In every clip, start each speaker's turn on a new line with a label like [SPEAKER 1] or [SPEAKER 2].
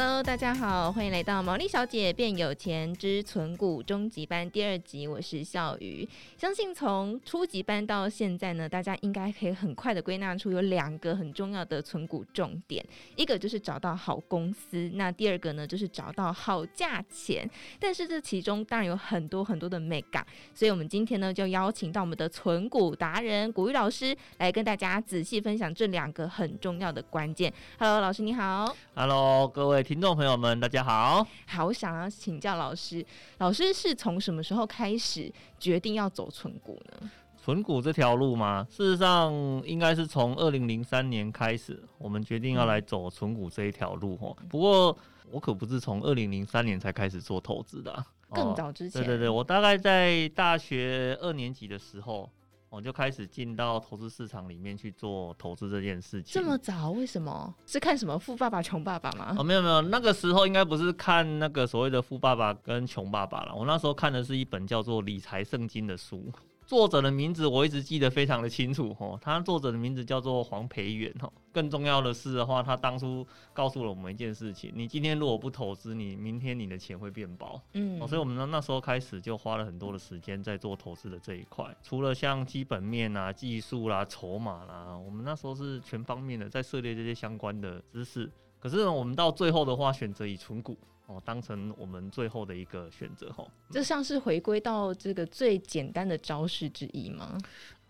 [SPEAKER 1] Hello，大家好，欢迎来到《毛利小姐变有钱之存股终极班》第二集，我是笑鱼。相信从初级班到现在呢，大家应该可以很快的归纳出有两个很重要的存股重点，一个就是找到好公司，那第二个呢就是找到好价钱。但是这其中当然有很多很多的美感，所以我们今天呢就邀请到我们的存股达人古玉老师来跟大家仔细分享这两个很重要的关键。Hello，老师你好。
[SPEAKER 2] Hello，各位。听众朋友们，大家好。
[SPEAKER 1] 好，我想要请教老师，老师是从什么时候开始决定要走存股呢？
[SPEAKER 2] 存股这条路吗？事实上，应该是从二零零三年开始，我们决定要来走存股这一条路。哦、嗯，不过我可不是从二零零三年才开始做投资的，
[SPEAKER 1] 更早之前。
[SPEAKER 2] 哦、对对对，我大概在大学二年级的时候。我就开始进到投资市场里面去做投资这件事情。
[SPEAKER 1] 这么早？为什么？是看什么《富爸爸穷爸爸》吗？
[SPEAKER 2] 哦，没有没有，那个时候应该不是看那个所谓的《富爸爸》跟《穷爸爸》了。我那时候看的是一本叫做《理财圣经》的书。作者的名字我一直记得非常的清楚哦，他作者的名字叫做黄培远哦。更重要的是的话，他当初告诉了我们一件事情：你今天如果不投资，你明天你的钱会变薄。嗯，所以我们呢那时候开始就花了很多的时间在做投资的这一块。除了像基本面啊、技术啦、筹码啦，我们那时候是全方面的在涉猎这些相关的知识。可是呢，我们到最后的话，选择以存股。哦，当成我们最后的一个选择哈，
[SPEAKER 1] 这像是回归到这个最简单的招式之一吗？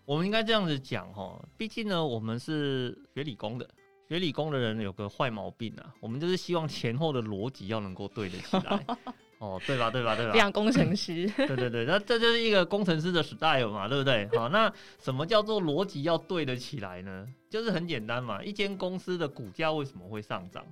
[SPEAKER 2] 我们应该这样子讲哈，毕竟呢，我们是学理工的，学理工的人有个坏毛病啊，我们就是希望前后的逻辑要能够对得起来，哦，对吧？对吧？对吧？
[SPEAKER 1] 非常工程师，
[SPEAKER 2] 对对对，那这就是一个工程师的 style 嘛，对不对？好，那什么叫做逻辑要对得起来呢？就是很简单嘛，一间公司的股价为什么会上涨？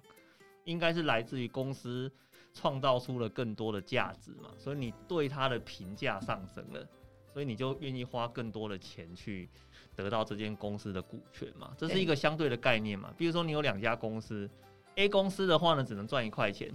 [SPEAKER 2] 应该是来自于公司创造出了更多的价值嘛，所以你对它的评价上升了，所以你就愿意花更多的钱去得到这间公司的股权嘛，这是一个相对的概念嘛。比如说你有两家公司，A 公司的话呢只能赚一块钱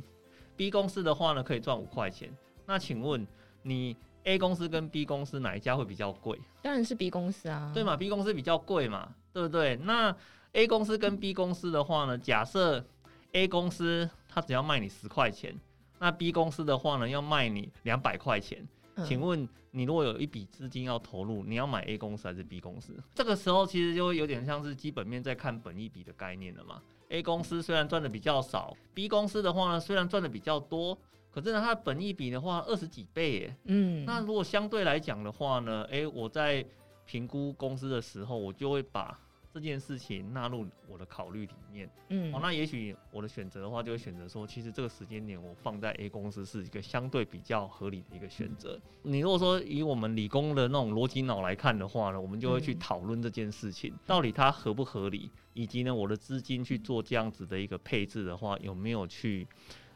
[SPEAKER 2] ，B 公司的话呢可以赚五块钱。那请问你 A 公司跟 B 公司哪一家会比较贵？
[SPEAKER 1] 当然是 B 公司啊，
[SPEAKER 2] 对嘛？B 公司比较贵嘛，对不对？那 A 公司跟 B 公司的话呢，假设 A 公司它只要卖你十块钱，那 B 公司的话呢要卖你两百块钱。请问你如果有一笔资金要投入，你要买 A 公司还是 B 公司？这个时候其实就会有点像是基本面在看本一比的概念了嘛。A 公司虽然赚的比较少，B 公司的话呢虽然赚的比较多，可是呢它的本益比的话二十几倍耶。嗯，那如果相对来讲的话呢，诶，我在评估公司的时候，我就会把。这件事情纳入我的考虑里面，嗯，哦，那也许我的选择的话，就会选择说，其实这个时间点我放在 A 公司是一个相对比较合理的一个选择。你如果说以我们理工的那种逻辑脑来看的话呢，我们就会去讨论这件事情到底它合不合理，以及呢，我的资金去做这样子的一个配置的话，有没有去。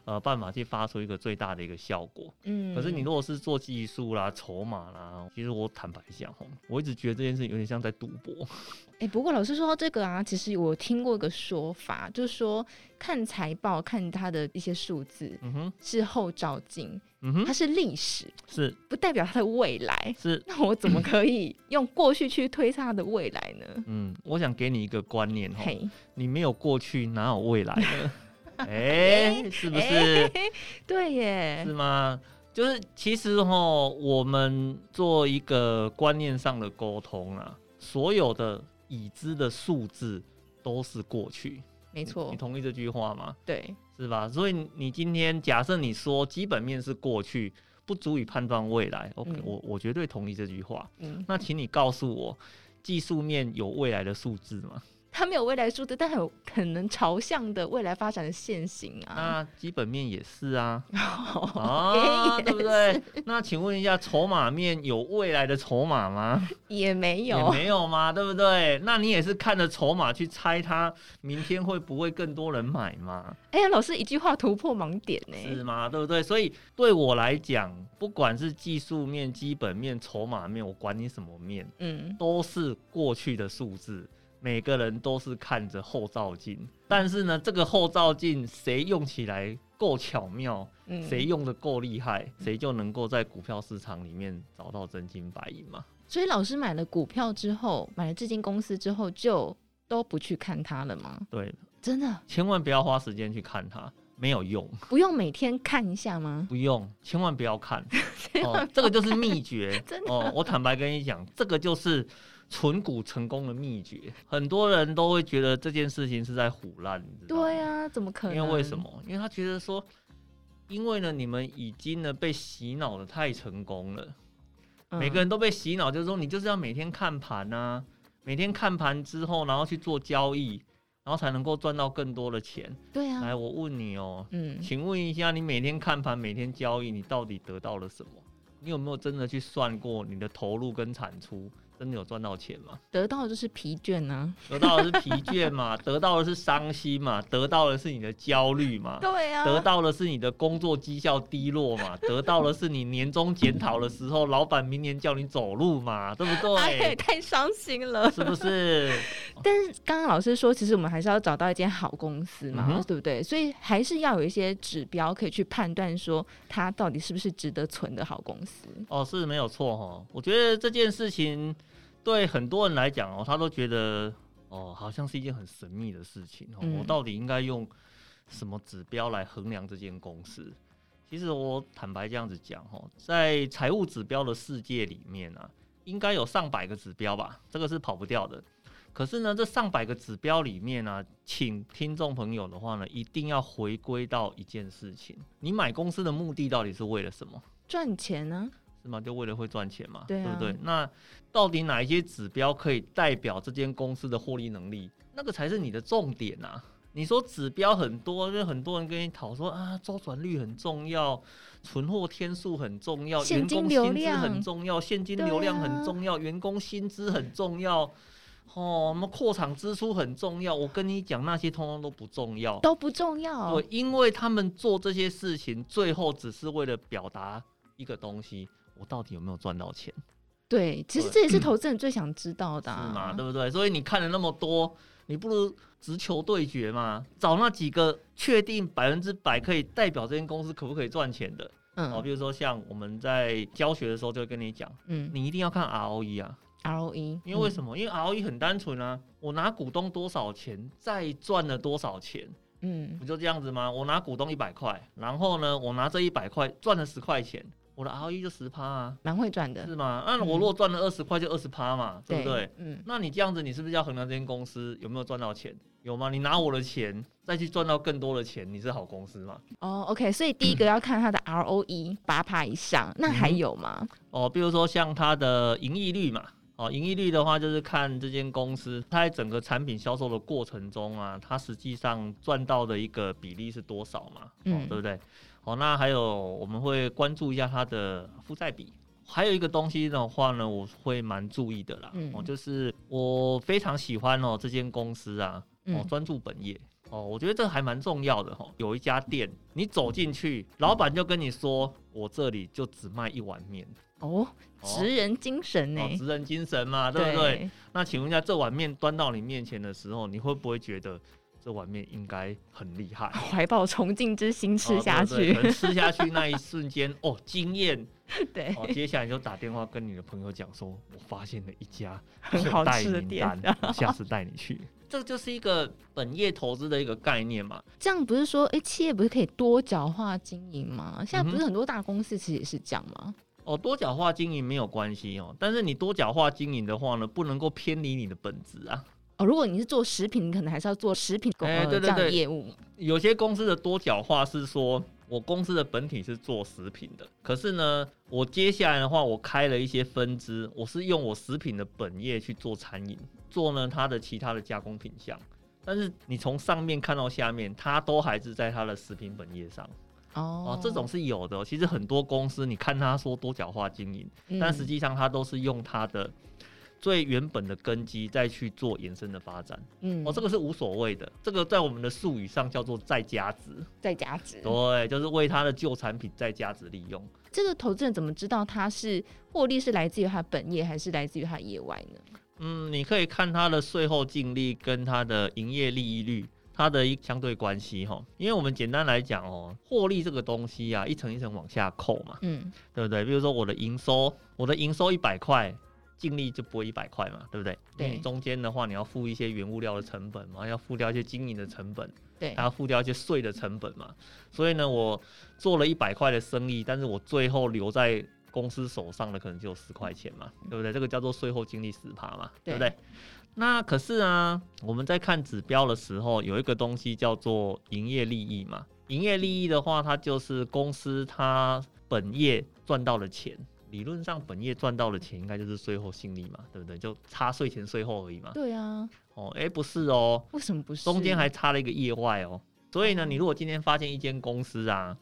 [SPEAKER 2] 呃，办法去发出一个最大的一个效果。嗯，可是你如果是做技术啦、筹码啦，其实我坦白讲，我一直觉得这件事有点像在赌博。
[SPEAKER 1] 哎、欸，不过老师说到这个啊，其实我听过一个说法，就是说看财报、看它的一些数字，嗯哼，是后照镜，嗯哼，它是历史，
[SPEAKER 2] 是
[SPEAKER 1] 不代表它的未来，
[SPEAKER 2] 是。
[SPEAKER 1] 那我怎么可以用过去去推测它的未来呢？
[SPEAKER 2] 嗯，我想给你一个观念哈，
[SPEAKER 1] 嘿
[SPEAKER 2] 你没有过去，哪有未来呢？哎、欸，是不是、欸？
[SPEAKER 1] 对耶，
[SPEAKER 2] 是吗？就是其实哈，我们做一个观念上的沟通啊，所有的已知的数字都是过去，
[SPEAKER 1] 没错。
[SPEAKER 2] 你，你同意这句话吗？
[SPEAKER 1] 对，
[SPEAKER 2] 是吧？所以你今天假设你说基本面是过去，不足以判断未来。OK，、嗯、我我绝对同意这句话。嗯，那请你告诉我，技术面有未来的数字吗？
[SPEAKER 1] 它没有未来数字，但很可能朝向的未来发展的线型啊。
[SPEAKER 2] 那基本面也是啊，啊，对不对？那请问一下，筹码面有未来的筹码吗？
[SPEAKER 1] 也没有，
[SPEAKER 2] 也没有吗？对不对？那你也是看着筹码去猜它明天会不会更多人买吗？
[SPEAKER 1] 哎呀，老师一句话突破盲点呢，
[SPEAKER 2] 是吗？对不对？所以对我来讲，不管是技术面、基本面、筹码面，我管你什么面，嗯，都是过去的数字。每个人都是看着后照镜，但是呢，这个后照镜谁用起来够巧妙，谁用的够厉害，谁就能够在股票市场里面找到真金白银嘛。
[SPEAKER 1] 所以老师买了股票之后，买了这间公司之后，就都不去看它了吗？
[SPEAKER 2] 对，
[SPEAKER 1] 真的，
[SPEAKER 2] 千万不要花时间去看它。没有用，
[SPEAKER 1] 不用每天看一下吗？
[SPEAKER 2] 不用，千万不要看 哦，这个就是秘诀。
[SPEAKER 1] 真的
[SPEAKER 2] 哦，我坦白跟你讲，这个就是存股成功的秘诀。很多人都会觉得这件事情是在唬烂，你知道吗？
[SPEAKER 1] 对啊，怎么可能？
[SPEAKER 2] 因为为什么？因为他觉得说，因为呢，你们已经呢被洗脑的太成功了，嗯，每个人都被洗脑，就是说你就是要每天看盘啊，每天看盘之后，然后去做交易。然后才能够赚到更多的钱。
[SPEAKER 1] 对啊，
[SPEAKER 2] 来，我问你哦，
[SPEAKER 1] 嗯，
[SPEAKER 2] 请问一下，你每天看盘，每天交易，你到底得到了什么？你有没有真的去算过你的投入跟产出？真的有赚到钱吗？
[SPEAKER 1] 得到的就是疲倦呢、啊，
[SPEAKER 2] 得到的是疲倦嘛，得到的是伤心嘛，得到的是你的焦虑嘛，
[SPEAKER 1] 对啊，
[SPEAKER 2] 得到的是你的工作绩效低落嘛，得到的是你年终检讨的时候，老板明年叫你走路嘛，对不对？
[SPEAKER 1] 哎，太伤心了，
[SPEAKER 2] 是不是？
[SPEAKER 1] 但是刚刚老师说，其实我们还是要找到一间好公司嘛，嗯、对不对？所以还是要有一些指标可以去判断说，它到底是不是值得存的好公司。
[SPEAKER 2] 哦，是没有错哈，我觉得这件事情。对很多人来讲哦，他都觉得哦，好像是一件很神秘的事情哦。我到底应该用什么指标来衡量这间公司？其实我坦白这样子讲哦，在财务指标的世界里面啊，应该有上百个指标吧，这个是跑不掉的。可是呢，这上百个指标里面呢，请听众朋友的话呢，一定要回归到一件事情：你买公司的目的到底是为了什么？
[SPEAKER 1] 赚钱呢？
[SPEAKER 2] 是吗？就为了会赚钱嘛？
[SPEAKER 1] 对啊，
[SPEAKER 2] 对不对？那到底哪一些指标可以代表这间公司的获利能力？那个才是你的重点啊！你说指标很多，就很多人跟你讨说啊，周转率很重要，存货天数很重要，员工薪资很重要，现金流量很重要，员工薪资很重要，哦，我们扩厂支出很重要。我跟你讲，那些通通都不重要，
[SPEAKER 1] 都不重要。
[SPEAKER 2] 对，因为他们做这些事情，最后只是为了表达一个东西。我到底有没有赚到钱？
[SPEAKER 1] 对，其实这也是投资人最想知道的，啊，
[SPEAKER 2] 是嘛？对不对？所以你看了那么多，你不如直球对决嘛，找那几个确定百分之百可以代表这间公司可不可以赚钱的。嗯，哦，比如说像我们在教学的时候就会跟你讲，嗯，你一定要看 ROE 啊
[SPEAKER 1] ，ROE，
[SPEAKER 2] 因为为什么？嗯，因为 ROE 很单纯啊，我拿股东多少钱，再赚了多少钱，嗯，不就这样子吗？我拿股东一百块，然后呢，我拿这一百块赚了十块钱。我的 ROE 就十趴啊，
[SPEAKER 1] 蛮会赚的，
[SPEAKER 2] 是吗？那我如果赚了二十块，就二十趴嘛，嗯、对不对？
[SPEAKER 1] 嗯，
[SPEAKER 2] 那你这样子，你是不是要衡量这间公司有没有赚到钱？有吗？你拿我的钱再去赚到更多的钱，你是好公司吗？
[SPEAKER 1] 哦，OK，所以第一个要看它的 ROE 八趴以上，那还有吗？
[SPEAKER 2] 嗯、哦，比如说像它的盈利率嘛，哦，盈利率的话就是看这间公司它在整个产品销售的过程中啊，它实际上赚到的一个比例是多少嘛？哦、嗯，对不对？哦，那还有我们会关注一下它的负债比，还有一个东西的话呢，我会蛮注意的啦。嗯，哦，就是我非常喜欢哦这间公司啊，哦专注本业哦，我觉得这还蛮重要的哈。有一家店，你走进去，老板就跟你说，我这里就只卖一碗面
[SPEAKER 1] 哦，职人精神呢？
[SPEAKER 2] 职人精神嘛，对不对？那请问一下，这碗面端到你面前的时候，你会不会觉得？这碗面应该很厉害，
[SPEAKER 1] 怀抱崇敬之心吃下去，吃下去 那一瞬间，哦，惊艳，对、
[SPEAKER 2] 哦，接下来就打电话跟你的朋友讲说，我发现了一家
[SPEAKER 1] 很 好吃的店，
[SPEAKER 2] 我下次带你去。这就是一个本业投资的一个概念嘛。
[SPEAKER 1] 这样不是说，哎，企业不是可以多角化经营吗？现在不是很多大公司其实也是这样吗？
[SPEAKER 2] 哦，多角化经营没有关系哦，但是你多角化经营的话呢，不能够偏离你的本质啊。
[SPEAKER 1] 哦，如果你是做食品，你可能还是要做食品公司这样的业务。
[SPEAKER 2] 有些公司的多角化是说，我公司的本体是做食品的，可是呢，我接下来的话，我开了一些分支，我是用我食品的本业去做餐饮，做呢它的其他的加工品项。但是你从上面看到下面，它都还是在它的食品本业上。
[SPEAKER 1] 哦，
[SPEAKER 2] 哦，这种是有的。其实很多公司，你看他说多角化经营，嗯，但实际上它都是用它的。最原本的根基再去做延伸的发展，嗯，哦，这个是无所谓的，这个在我们的术语上叫做再加值，
[SPEAKER 1] 再加值，
[SPEAKER 2] 对，就是为他的旧产品再加值利用。
[SPEAKER 1] 这个投资人怎么知道他是获利是来自于他本业还是来自于他业外呢？
[SPEAKER 2] 嗯，你可以看它的税后净利跟它的营业利益率，它的一相对关系哈。因为我们简单来讲哦，获利这个东西啊，一层一层往下扣嘛，
[SPEAKER 1] 嗯，
[SPEAKER 2] 对不对？比如说我的营收，我的营收一百块。净利就不会一百块嘛，对不对？对。中间的话，你要付一些原物料的成本嘛，要付掉一些经营的成本，
[SPEAKER 1] 对，
[SPEAKER 2] 还要付掉一些税的成本嘛。所以呢，我做了一百块的生意，但是我最后留在公司手上的可能就有十块钱嘛，对不对？这个叫做税后净利十趴嘛，对不对？那可是啊，我们在看指标的时候，有一个东西叫做营业利益嘛。营业利益的话，它就是公司它本业赚到的钱。理论上，本业赚到的钱应该就是税后净利嘛，对不对？就差税前税后而已嘛。
[SPEAKER 1] 对啊。
[SPEAKER 2] 哦，哎，不是哦。
[SPEAKER 1] 为什么不是？
[SPEAKER 2] 中间还差了一个业外哦。所以呢，你如果今天发现一间公司啊，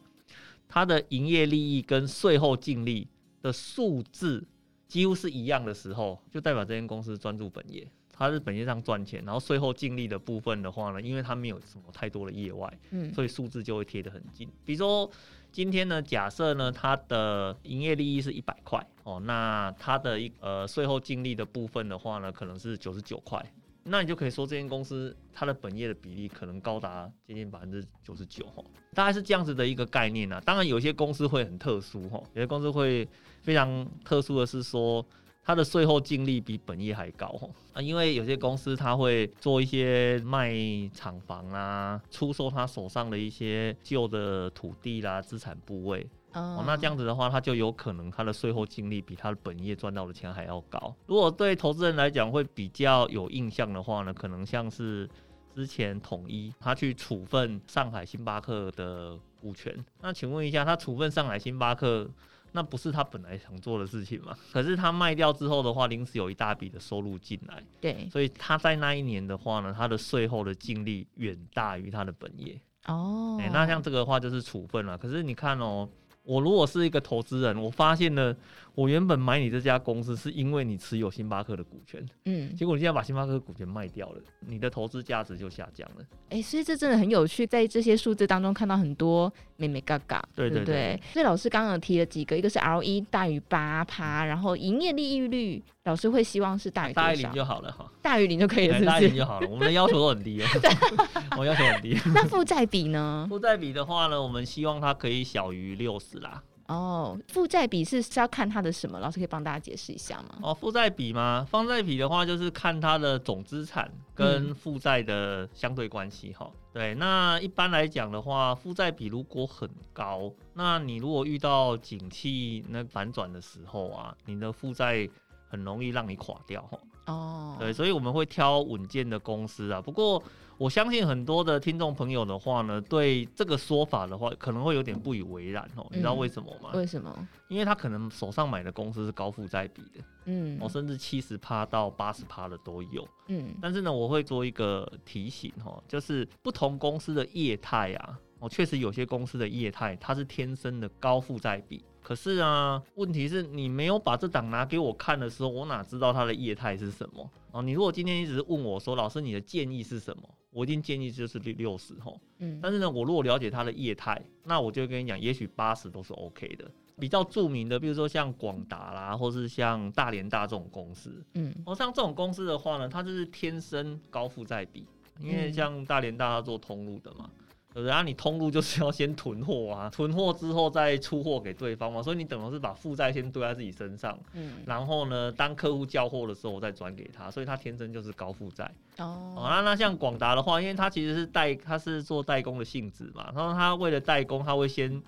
[SPEAKER 2] 它的营业利益跟税后净利的数字几乎是一样的时候，就代表这间公司专注本业，它是本业上赚钱，然后税后净利的部分的话呢，因为它没有什么太多的业外，嗯，所以数字就会贴得很近。比如说。今天呢，假设呢，它的营业利益是一百块哦，那它的一呃税后净利的部分的话呢，可能是九十九块，那你就可以说这间公司它的本业的比例可能高达接近百分之九十九哈，大概是这样子的一个概念啊。当然，有些公司会很特殊哈，有些公司会非常特殊的是说。它的税后净利比本业还高啊，因为有些公司它会做一些卖厂房啊，出售他手上的一些旧的土地啦、资产部位哦，那这样子的话，他就有可能他的税后净利比他的本业赚到的钱还要高。如果对投资人来讲会比较有印象的话呢，可能像是之前统一他去处分上海星巴克的股权，那请问一下，他处分上海星巴克？那不是他本来想做的事情嘛？可是他卖掉之后的话，临时有一大笔的收入进来，
[SPEAKER 1] 对，
[SPEAKER 2] 所以他在那一年的话呢，他的税后的净利远大于他的本业。
[SPEAKER 1] 哦，
[SPEAKER 2] 哎，那像这个的话就是处分了。可是你看哦。我如果是一个投资人，我发现了，我原本买你这家公司是因为你持有星巴克的股权，
[SPEAKER 1] 嗯，
[SPEAKER 2] 结果你现在把星巴克的股权卖掉了，你的投资价值就下降了。
[SPEAKER 1] 哎、欸，所以这真的很有趣，在这些数字当中看到很多眉眉角角，对对对，对。所以老师刚刚提了几个，一个是 ROE 大于八趴，然后营业利益率，老师会希望是大于？
[SPEAKER 2] 大于零就好了哈，
[SPEAKER 1] 大于零就可以了是不是，大于零
[SPEAKER 2] 就好了。我们的要求都很低哦，我要求很低。
[SPEAKER 1] 那负债比呢？
[SPEAKER 2] 负债比的话呢，我们希望它可以小于六十啦。
[SPEAKER 1] 哦，负债比是是要看它的什么？老师可以帮大家解释一下吗？
[SPEAKER 2] 哦，负债比吗？负债比的话，就是看它的总资产跟负债的相对关系哈、嗯。对，那一般来讲的话，负债比如果很高，那你如果遇到景气那反转的时候啊，你的负债很容易让你垮掉哈。
[SPEAKER 1] 哦，
[SPEAKER 2] 对，所以我们会挑稳健的公司啊。不过。我相信很多的听众朋友的话呢，对这个说法的话，可能会有点不以为然哦。你知道为什么吗？
[SPEAKER 1] 为什么？
[SPEAKER 2] 因为他可能手上买的公司是高负债比的，嗯，哦，甚至七十趴到八十趴的都有，嗯。但是呢，我会做一个提醒哈，就是不同公司的业态啊，哦，确实有些公司的业态它是天生的高负债比。可是啊，问题是你没有把这档拿给我看的时候，我哪知道它的业态是什么？哦，你如果今天一直问我说，老师你的建议是什么？我一定建议就是六六十吼，嗯，但是呢，我如果了解它的业态，那我就跟你讲，也许八十都是 OK 的。比较著名的，比如说像广达啦，或是像大连大这种公司，嗯，哦，像这种公司的话呢，它就是天生高负债比，因为像大连大它做通路的嘛。对不对？啊，你通路就是要先囤货啊，囤货之后再出货给对方嘛，所以你等于是把负债先堆在自己身上，嗯，然后呢，当客户交货的时候我再转给他，所以他天生就是高负债。哦，那、啊、那像广达的话，因为他其实是代，他是做代工的性质嘛，然后他为了代工，他会先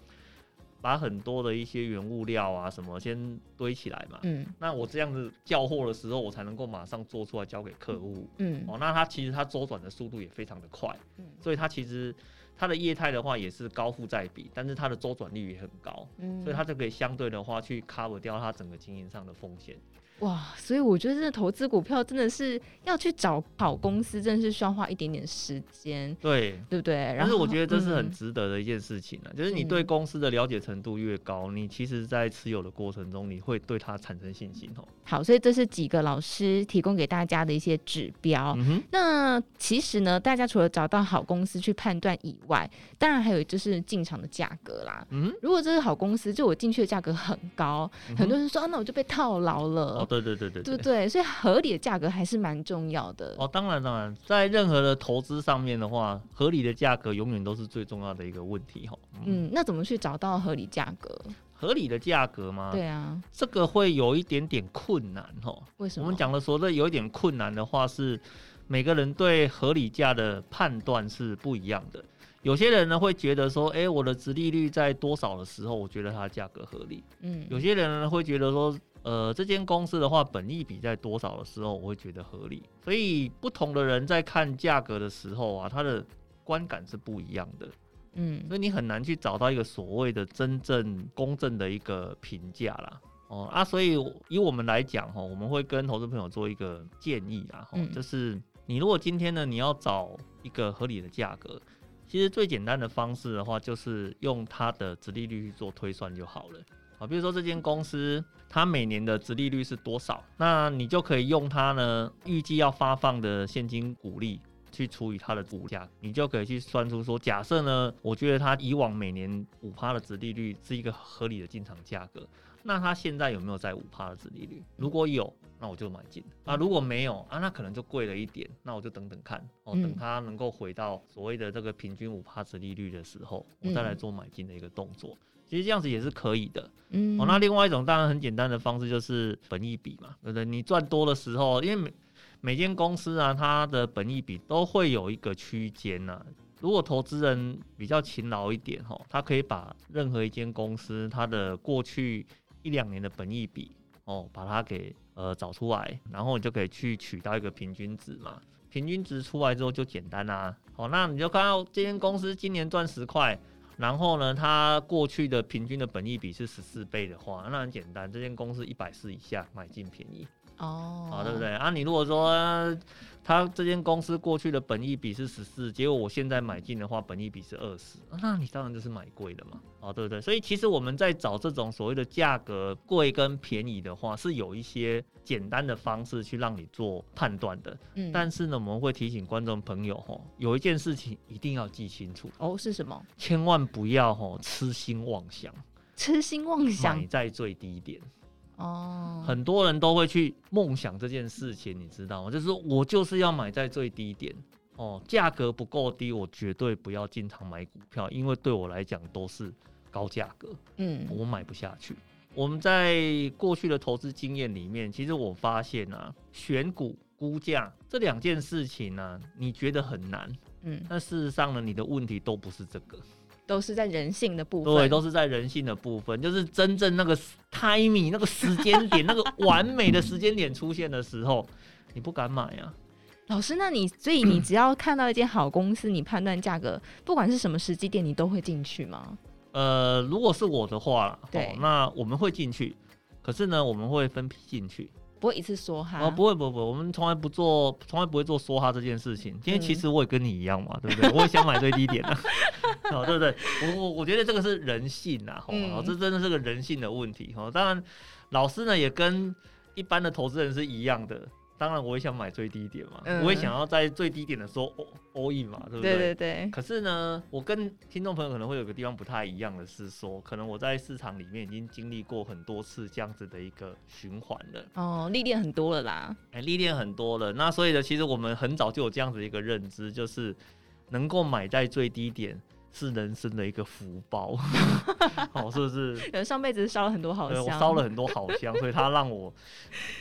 [SPEAKER 2] 把很多的一些原物料啊什么先堆起来嘛，嗯，那我这样子叫货的时候，我才能够马上做出来交给客户，嗯，哦，那他其实他周转的速度也非常的快，嗯，所以他其实。它的业态的话也是高负债比，但是它的周转率也很高，嗯，所以它就可以相对的话去 cover 掉它整个经营上的风险。
[SPEAKER 1] 哇，所以我觉得这投资股票真的是要去找好公司，真的是需要花一点点时间，
[SPEAKER 2] 对，
[SPEAKER 1] 对不对？
[SPEAKER 2] 但是我觉得这是很值得的一件事情啊，嗯，就是你对公司的了解程度越高，你其实在持有的过程中，你会对它产生信心哦。
[SPEAKER 1] 好，所以这是几个老师提供给大家的一些指标。嗯，那其实呢，大家除了找到好公司去判断以外，当然还有就是进场的价格啦。嗯，如果这是好公司，就我进去的价格很高，嗯，很多人说啊，那我就被套牢了。
[SPEAKER 2] 对对对对
[SPEAKER 1] 对对，所以合理的价格还是蛮重要的。
[SPEAKER 2] 哦，当然当然，在任何的投资上面的话，合理的价格永远都是最重要的一个问题哈。
[SPEAKER 1] 嗯，嗯，那怎么去找到合理价格？
[SPEAKER 2] 合理的价格吗？
[SPEAKER 1] 对啊，
[SPEAKER 2] 这个会有一点点困难哈。
[SPEAKER 1] 为什么？
[SPEAKER 2] 我们讲的说这有一点困难的话，是每个人对合理价的判断是不一样的。有些人呢会觉得说，哎，我的值利率在多少的时候，我觉得它的价格合理。嗯，有些人呢会觉得说，呃，这间公司的话，本益比在多少的时候，我会觉得合理。所以不同的人在看价格的时候啊，他的观感是不一样的。嗯，所以你很难去找到一个所谓的真正公正的一个评价啦。哦啊，所以以我们来讲哈，我们会跟投资朋友做一个建议啊，嗯，就是你如果今天呢，你要找一个合理的价格，其实最简单的方式的话，就是用它的殖利率去做推算就好了。啊，比如说这间公司它每年的殖利率是多少，那你就可以用它呢预计要发放的现金股利。去除以它的股价，你就可以去算出说，假设呢，我觉得它以往每年五趴的殖利率是一个合理的进场价格，那它现在有没有在五趴的殖利率？如果有，那我就买进啊；如果没有啊，那可能就贵了一点，那我就等等看哦，等它能够回到所谓的这个平均五趴值利率的时候，我再来做买进的一个动作。其实这样子也是可以的。嗯，哦，那另外一种当然很简单的方式就是本益比嘛，对不对？你赚多的时候，因为每每间公司啊，它的本益比都会有一个区间呐。如果投资人比较勤劳一点哈，他可以把任何一间公司它的过去一两年的本益比哦，把它给呃找出来，然后你就可以去取到一个平均值嘛。平均值出来之后就简单啦。好，那你就看到这间公司今年赚十块，然后呢，它过去的平均的本益比是十四倍的话，那很简单，这间公司一百四以下买进便宜。哦，啊，对不对啊？你如果说他这间公司过去的本益比是十四，结果我现在买进的话，本益比是二十，那你当然就是买贵的嘛，啊，对不对？所以其实我们在找这种所谓的价格贵跟便宜的话，是有一些简单的方式去让你做判断的。嗯，但是呢，我们会提醒观众朋友哈，有一件事情一定要记清楚
[SPEAKER 1] 哦，是什么？
[SPEAKER 2] 千万不要哈痴心妄想，
[SPEAKER 1] 痴心妄想，
[SPEAKER 2] 买在最低点。
[SPEAKER 1] 哦，
[SPEAKER 2] 很多人都会去梦想这件事情，你知道吗？就是我就是要买在最低点哦，价格不够低，我绝对不要经常买股票，因为对我来讲都是高价格，嗯，我买不下去。我们在过去的投资经验里面，其实我发现啊，选股、估价这两件事情呢、啊，你觉得很难，嗯，但事实上呢，你的问题都不是这个。
[SPEAKER 1] 都是在人性的部分，
[SPEAKER 2] 对，都是在人性的部分，就是真正那个 timing 那个时间点，那个完美的时间点出现的时候，你不敢买啊。
[SPEAKER 1] 老师，那你所以你只要看到一间好公司，你判断价格，不管是什么时机点，你都会进去吗？
[SPEAKER 2] 呃，如果是我的话，
[SPEAKER 1] 对，
[SPEAKER 2] 那我们会进去，可是呢，我们会分批进去。
[SPEAKER 1] 不会一次梭哈
[SPEAKER 2] 哦，不会，不会，不会，我们从来不做，从来不会做梭哈这件事情。因为其实我也跟你一样嘛，对不对？我也想买最低点的，哦，对不对？我我我觉得这个是人性呐，哦，这真的是个人性的问题。哦，当然，老师呢也跟一般的投资人是一样的。当然，我也想买最低点嘛，嗯、我也想要在最低点的时候 all in 嘛，对不对？
[SPEAKER 1] 对对对。
[SPEAKER 2] 可是呢，我跟听众朋友可能会有个地方不太一样的是说，可能我在市场里面已经经历过很多次这样子的一个循环了。
[SPEAKER 1] 哦，历练很多了啦。
[SPEAKER 2] 哎、欸，历练很多了。那所以呢，其实我们很早就有这样子一个认知，就是能够买在最低点。是人生的一个福报，好，是不是？
[SPEAKER 1] 上辈子烧了很多好香，
[SPEAKER 2] 我烧了很多好香，所以他让我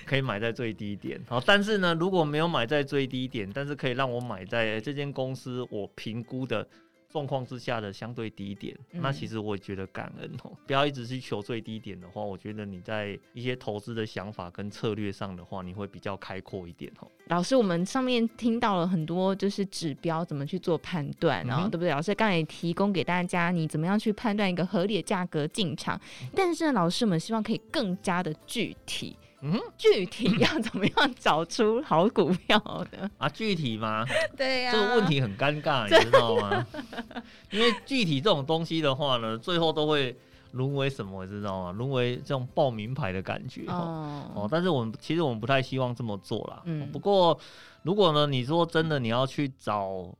[SPEAKER 2] 可以买在最低点。好，但是呢，如果没有买在最低点，但是可以让我买在这间公司我评估的。状况之下的相对低点，那其实我也觉得感恩哦。不要一直去求最低点的话，我觉得你在一些投资的想法跟策略上的话，你会比较开阔一点哦。
[SPEAKER 1] 老师，我们上面听到了很多就是指标怎么去做判断，然后对不对？老师刚才也提供给大家，你怎么样去判断一个合理的价格进场。但是呢，老师，我们希望可以更加的具体。嗯，具体要怎么样找出好股票的
[SPEAKER 2] 啊？具体吗？
[SPEAKER 1] 对呀、啊，
[SPEAKER 2] 这个问题很尴尬，你知道吗？因为具体这种东西的话呢，最后都会沦为什么？你知道吗？沦为这种报名牌的感觉哦，哦。但是我们其实我们不太希望这么做啦。嗯。不过如果呢，你说真的，你要去找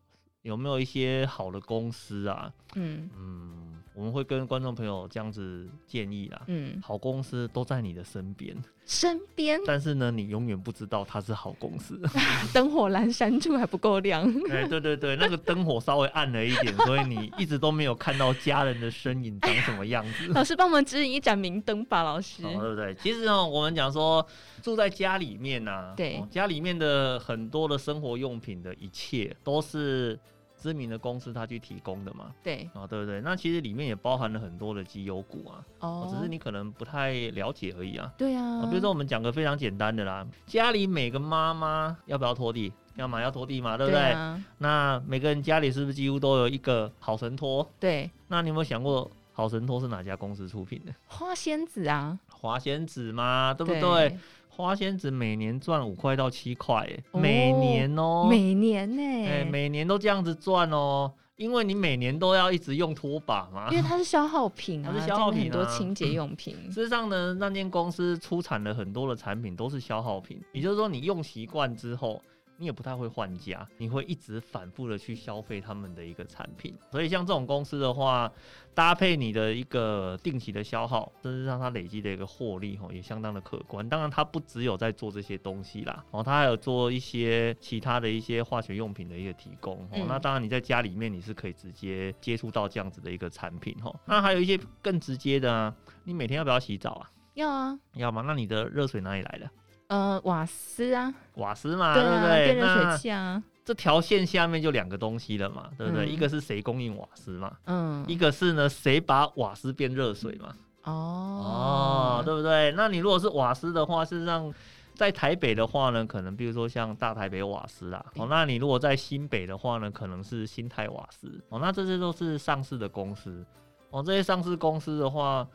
[SPEAKER 2] 有没有一些好的公司啊？嗯嗯。我们会跟观众朋友这样子建议啦。
[SPEAKER 1] 嗯，
[SPEAKER 2] 好公司都在你的身边，
[SPEAKER 1] 身边，
[SPEAKER 2] 但是呢，你永远不知道它是好公司。
[SPEAKER 1] 灯火阑珊处还不够亮。
[SPEAKER 2] 哎，对对对，那个灯火稍微暗了一点，所以你一直都没有看到家人的身影长什么样子。
[SPEAKER 1] 老师帮我们指引一盏明灯吧，老师。
[SPEAKER 2] 哦，对不对？其实呢，我们讲说住在家里面呐、啊，
[SPEAKER 1] 对、
[SPEAKER 2] 哦，家里面的很多的生活用品的一切都是。知名的公司他去提供的嘛，
[SPEAKER 1] 对
[SPEAKER 2] 啊，对不对？那其实里面也包含了很多的绩优股啊，
[SPEAKER 1] 哦，
[SPEAKER 2] 只是你可能不太了解而已啊。
[SPEAKER 1] 对啊，
[SPEAKER 2] 比如说我们讲个非常简单的啦，家里每个妈妈要不要拖地？要嘛要拖地嘛，对不对？对啊，那每个人家里是不是几乎都有一个好神拖？对。那你有没有想过，好神拖是哪家公司出品的？
[SPEAKER 1] 花仙子啊，
[SPEAKER 2] 花仙子嘛，对不对？对花仙子每年赚五块到七块，每年哦、喔，
[SPEAKER 1] 每年呢、
[SPEAKER 2] 欸，每年都这样子赚哦、喔，因为你每年都要一直用拖把嘛，
[SPEAKER 1] 因为它是消耗品啊，
[SPEAKER 2] 它是消耗品、啊，
[SPEAKER 1] 很多清洁用品。
[SPEAKER 2] 事实上呢，那间公司出产了很多的产品都是消耗品，也就是说，你用习惯之后。你也不太会换家，你会一直反复的去消费他们的一个产品，所以像这种公司的话，搭配你的一个定期的消耗，甚至让它累积的一个获利吼，也相当的可观。当然，它不只有在做这些东西啦，哦，它还有做一些其他的一些化学用品的一个提供。哦、嗯，那当然你在家里面你是可以直接接触到这样子的一个产品哈。那还有一些更直接的啊，你每天要不要洗澡啊？
[SPEAKER 1] 要啊，
[SPEAKER 2] 要吗？那你的热水哪里来的？
[SPEAKER 1] 呃，瓦斯啊，
[SPEAKER 2] 瓦斯嘛，对，不对？
[SPEAKER 1] 电热水器啊，
[SPEAKER 2] 这条线下面就两个东西了嘛，对不对？嗯、一个是谁供应瓦斯嘛，嗯，一个是呢谁把瓦斯变热水嘛，哦哦，对不对？那你如果是瓦斯的话，事实上在台北的话呢，可能比如说像大台北瓦斯啦，哦，那你如果在新北的话呢，可能是新泰瓦斯，哦，那这些都是上市的公司，哦，这些上市公司的话。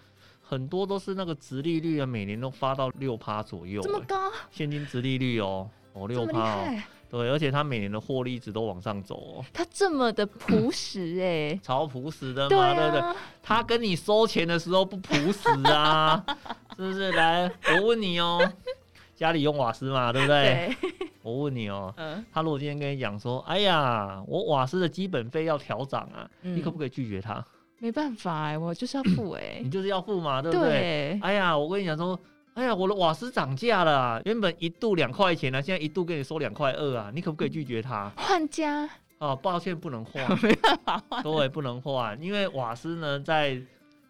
[SPEAKER 2] 很多都是那个殖利率啊，每年都发到六趴左右，
[SPEAKER 1] 这么高？
[SPEAKER 2] 现金殖利率哦，哦六趴哦，对，而且它每年的获利一直都往上走哦。
[SPEAKER 1] 它这么的朴实哎，
[SPEAKER 2] 超朴实的嘛，对不对？他跟你收钱的时候不朴实啊，是不是？来，我问你哦，家里用瓦斯嘛，对不对？我问你哦，他如果今天跟你讲说，哎呀，我瓦斯的基本费要调涨啊，你可不可以拒绝他？
[SPEAKER 1] 没办法哎、欸，我就是要付哎、欸，
[SPEAKER 2] 你就是要付嘛，对不对？对哎呀，我跟你讲说，哎呀，我的瓦斯涨价了、啊，原本一度两块钱呢、啊，现在一度给你收两块二啊，你可不可以拒绝他？
[SPEAKER 1] 换家？
[SPEAKER 2] 哦，抱歉，不能换，
[SPEAKER 1] 没办法换，
[SPEAKER 2] 对，不能换，因为瓦斯呢在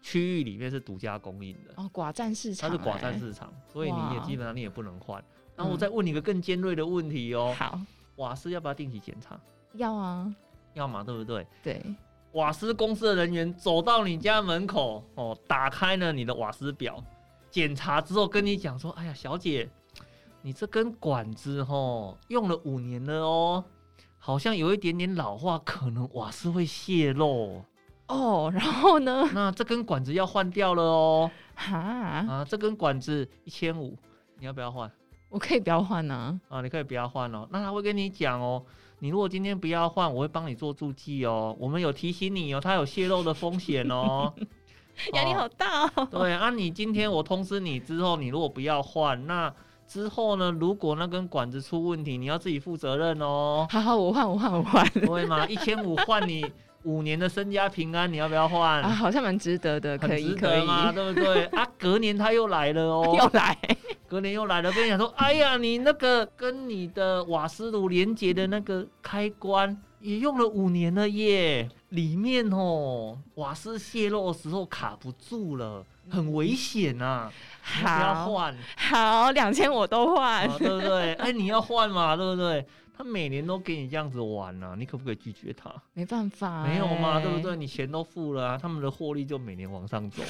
[SPEAKER 2] 区域里面是独家供应的，
[SPEAKER 1] 哦，寡占市场、欸，
[SPEAKER 2] 它是寡占市场，所以你也基本上你也不能换。然后我再问你一个更尖锐的问题哦，
[SPEAKER 1] 好，
[SPEAKER 2] 瓦斯要不要定期检查？
[SPEAKER 1] 要啊，
[SPEAKER 2] 要嘛，对不对？
[SPEAKER 1] 对。
[SPEAKER 2] 瓦斯公司的人员走到你家门口哦，打开了你的瓦斯表，检查之后跟你讲说：“哎呀，小姐，你这根管子哦，用了五年了哦，好像有一点点老化，可能瓦斯会泄漏
[SPEAKER 1] 哦。然后呢？
[SPEAKER 2] 那这根管子要换掉了哦。
[SPEAKER 1] 哈
[SPEAKER 2] 啊，这根管子一千五，你要不要换？
[SPEAKER 1] 我可以不要换呢？
[SPEAKER 2] 啊，你可以不要换哦。那他会跟你讲哦。”你如果今天不要换，我会帮你做注记哦。我们有提醒你哦，它有泄漏的风险哦。
[SPEAKER 1] 压力好大哦。
[SPEAKER 2] 对啊，你今天我通知你之后，你如果不要换，那之后呢？如果那根管子出问题，你要自己负责任哦。
[SPEAKER 1] 好好，我换，我换，我换。
[SPEAKER 2] 对吗？一千五换你五年的身家平安，你要不要换？
[SPEAKER 1] 啊，好像蛮值得的，可以，可以
[SPEAKER 2] 吗？对不对？啊，隔年他又来了哦，
[SPEAKER 1] 又来。
[SPEAKER 2] 隔年又来了，跟你讲说，哎呀，你那个跟你的瓦斯炉连接的那个开关也用了五年了耶，里面哦，瓦斯泄漏的时候卡不住了，很危险呐、啊，
[SPEAKER 1] 好
[SPEAKER 2] 要换，
[SPEAKER 1] 好，两千我都换、
[SPEAKER 2] 啊，对不对？哎，你要换嘛，对不对？他每年都给你这样子玩呢、啊，你可不可以拒绝他？
[SPEAKER 1] 没办法、欸，
[SPEAKER 2] 没有嘛，对不对？你钱都付了啊，他们的获利就每年往上走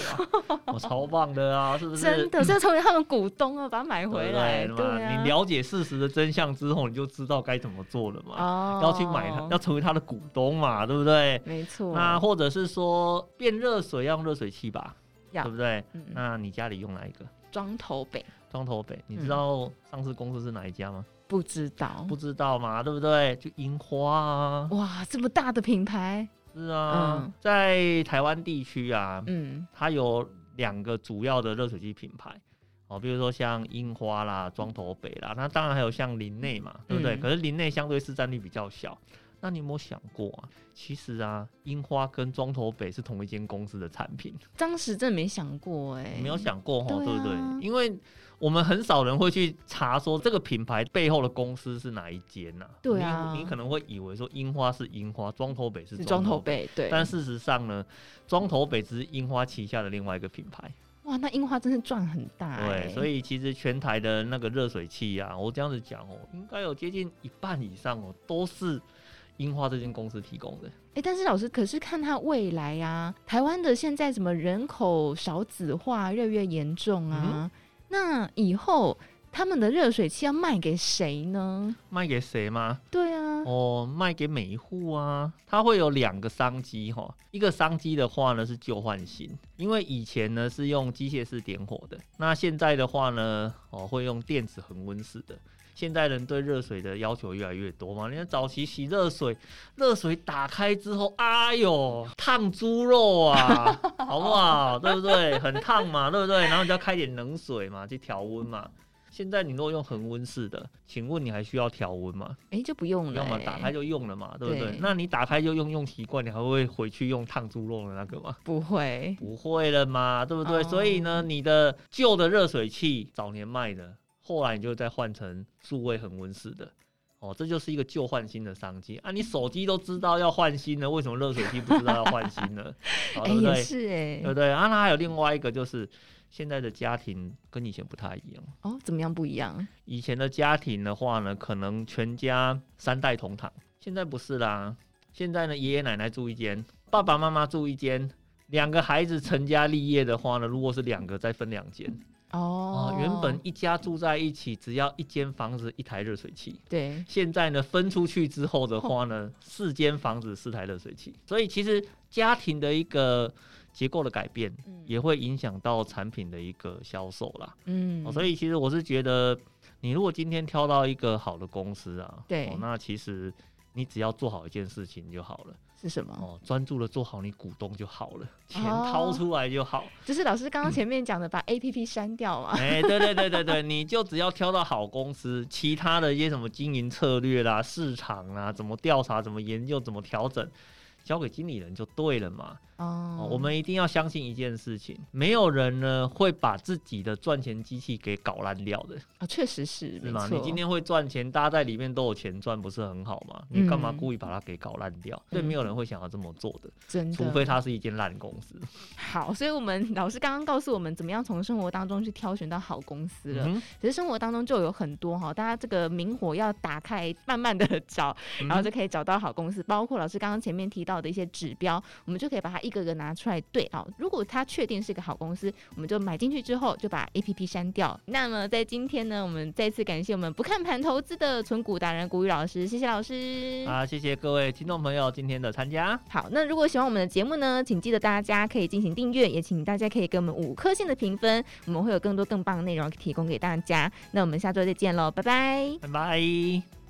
[SPEAKER 2] 啊，我、哦、超棒的啊，是不是？
[SPEAKER 1] 真的，是要成为他们股东啊，把它买回来，对，对，对、啊、
[SPEAKER 2] 你了解事实的真相之后，你就知道该怎么做了嘛。哦，要去买它，要成为他的股东嘛，对不对？
[SPEAKER 1] 没错。
[SPEAKER 2] 那或者是说变热水要用热水器吧，对不对？
[SPEAKER 1] 嗯、
[SPEAKER 2] 那你家里用哪一个？
[SPEAKER 1] 庄头北。
[SPEAKER 2] 庄头北，你知道上市公司是哪一家吗？嗯
[SPEAKER 1] 不知道，
[SPEAKER 2] 不知道嘛，对不对？就樱花啊，
[SPEAKER 1] 哇，这么大的品牌，
[SPEAKER 2] 是啊，嗯、在台湾地区啊，
[SPEAKER 1] 嗯，
[SPEAKER 2] 它有两个主要的热水器品牌哦，比如说像樱花啦、庄头北啦，那当然还有像林内嘛，对不对？嗯、可是林内相对市占率比较小，那你有没有想过啊？其实啊，樱花跟庄头北是同一间公司的产品。
[SPEAKER 1] 当时真的没想过哎、欸，
[SPEAKER 2] 没有想过哈，对不对？因为我们很少人会去查说这个品牌背后的公司是哪一间呐、啊？
[SPEAKER 1] 对啊你，
[SPEAKER 2] 你可能会以为说樱花是樱花，庄头北是
[SPEAKER 1] 庄头北，对。
[SPEAKER 2] 但事实上呢，庄头北只是樱花旗下的另外一个品牌。
[SPEAKER 1] 哇，那樱花真是赚很大、欸。
[SPEAKER 2] 对，所以其实全台的那个热水器啊，我这样子讲哦，应该有接近一半以上哦，都是。樱花这间公司提供的，
[SPEAKER 1] 哎、欸，但是老师可是看它未来啊，台湾的现在什么人口少子化越来越严重啊，嗯、那以后他们的热水器要卖给谁呢？
[SPEAKER 2] 卖给谁吗？
[SPEAKER 1] 对啊，
[SPEAKER 2] 哦，卖给每一户啊，它会有两个商机哈，一个商机的话呢是旧换新，因为以前呢是用机械式点火的，那现在的话呢，哦会用电子恒温式的。现代人对热水的要求越来越多嘛？你看早期洗热水，热水打开之后，哎呦，烫猪肉啊，好不好？对不对？很烫嘛，对不对？然后你就要开点冷水嘛，去调温嘛。现在你如果用恒温式的，请问你还需要调温吗？
[SPEAKER 1] 哎、欸，就不用了，要么
[SPEAKER 2] 打开就用了嘛，对不对？
[SPEAKER 1] 对，
[SPEAKER 2] 那你打开就用用习惯，你还会回去用烫猪肉的那个吗？
[SPEAKER 1] 不会，
[SPEAKER 2] 不会了嘛，对不对？Oh. 所以呢，你的旧的热水器早年卖的。后来你就再换成数位恒温式的，哦，这就是一个旧换新的商机啊！你手机都知道要换新了，为什么热水器不知道要换新呢？哦、对不对？
[SPEAKER 1] 是哎，
[SPEAKER 2] 对不对？啊，那还有另外一个就是现在的家庭跟以前不太一样
[SPEAKER 1] 哦，怎么样不一样？
[SPEAKER 2] 以前的家庭的话呢，可能全家三代同堂，现在不是啦。现在呢，爷爷奶奶住一间，爸爸妈妈住一间，两个孩子成家立业的话呢，如果是两个，再分两间。
[SPEAKER 1] 哦、
[SPEAKER 2] oh, 呃，原本一家住在一起，只要一间房子一台热水器。
[SPEAKER 1] 对，
[SPEAKER 2] 现在呢，分出去之后的话呢，四间房子四台热水器。所以其实家庭的一个结构的改变，也会影响到产品的一个销售啦。嗯、呃，所以其实我是觉得，你如果今天挑到一个好的公司啊，
[SPEAKER 1] 对，
[SPEAKER 2] 呃、那其实你只要做好一件事情就好了。
[SPEAKER 1] 是什么？
[SPEAKER 2] 哦，专注的做好你股东就好了，钱掏出来就好。
[SPEAKER 1] 哦、就是老师刚刚前面讲的，把 APP 删掉嘛。
[SPEAKER 2] 哎、欸，对对对对对，你就只要挑到好公司，其他的一些什么经营策略啦、市场啦、怎么调查、怎么研究、怎么调整，交给经理人就对了嘛。哦，我们一定要相信一件事情，没有人呢会把自己的赚钱机器给搞烂掉的
[SPEAKER 1] 啊，确实是，
[SPEAKER 2] 是吗？你今天会赚钱，大家在里面都有钱赚，不是很好吗？你干嘛故意把它给搞烂掉？所以没有人会想要这么做的，
[SPEAKER 1] 真的，
[SPEAKER 2] 除非它是一间烂公司。
[SPEAKER 1] 好，所以我们老师刚刚告诉我们，怎么样从生活当中去挑选到好公司了。嗯、其实生活当中就有很多哈，大家这个明火要打开，慢慢的 找，然后就可以找到好公司。包括老师刚刚前面提到的一些指标，我们就可以把它一个个拿出来。对啊，如果他确定是个好公司，我们就买进去之后就把 APP 删掉。那么在今天呢，我们再次感谢我们不看盘投资的存股达人古雨老师，谢谢老师。
[SPEAKER 2] 啊，谢谢各位听众朋友今天的参加。
[SPEAKER 1] 好，那如果喜欢我们的节目呢，请记得大家可以进行订阅，也请大家可以给我们五颗星的评分，我们会有更多更棒的内容提供给大家。那我们下周再见喽，拜拜，
[SPEAKER 2] 拜拜。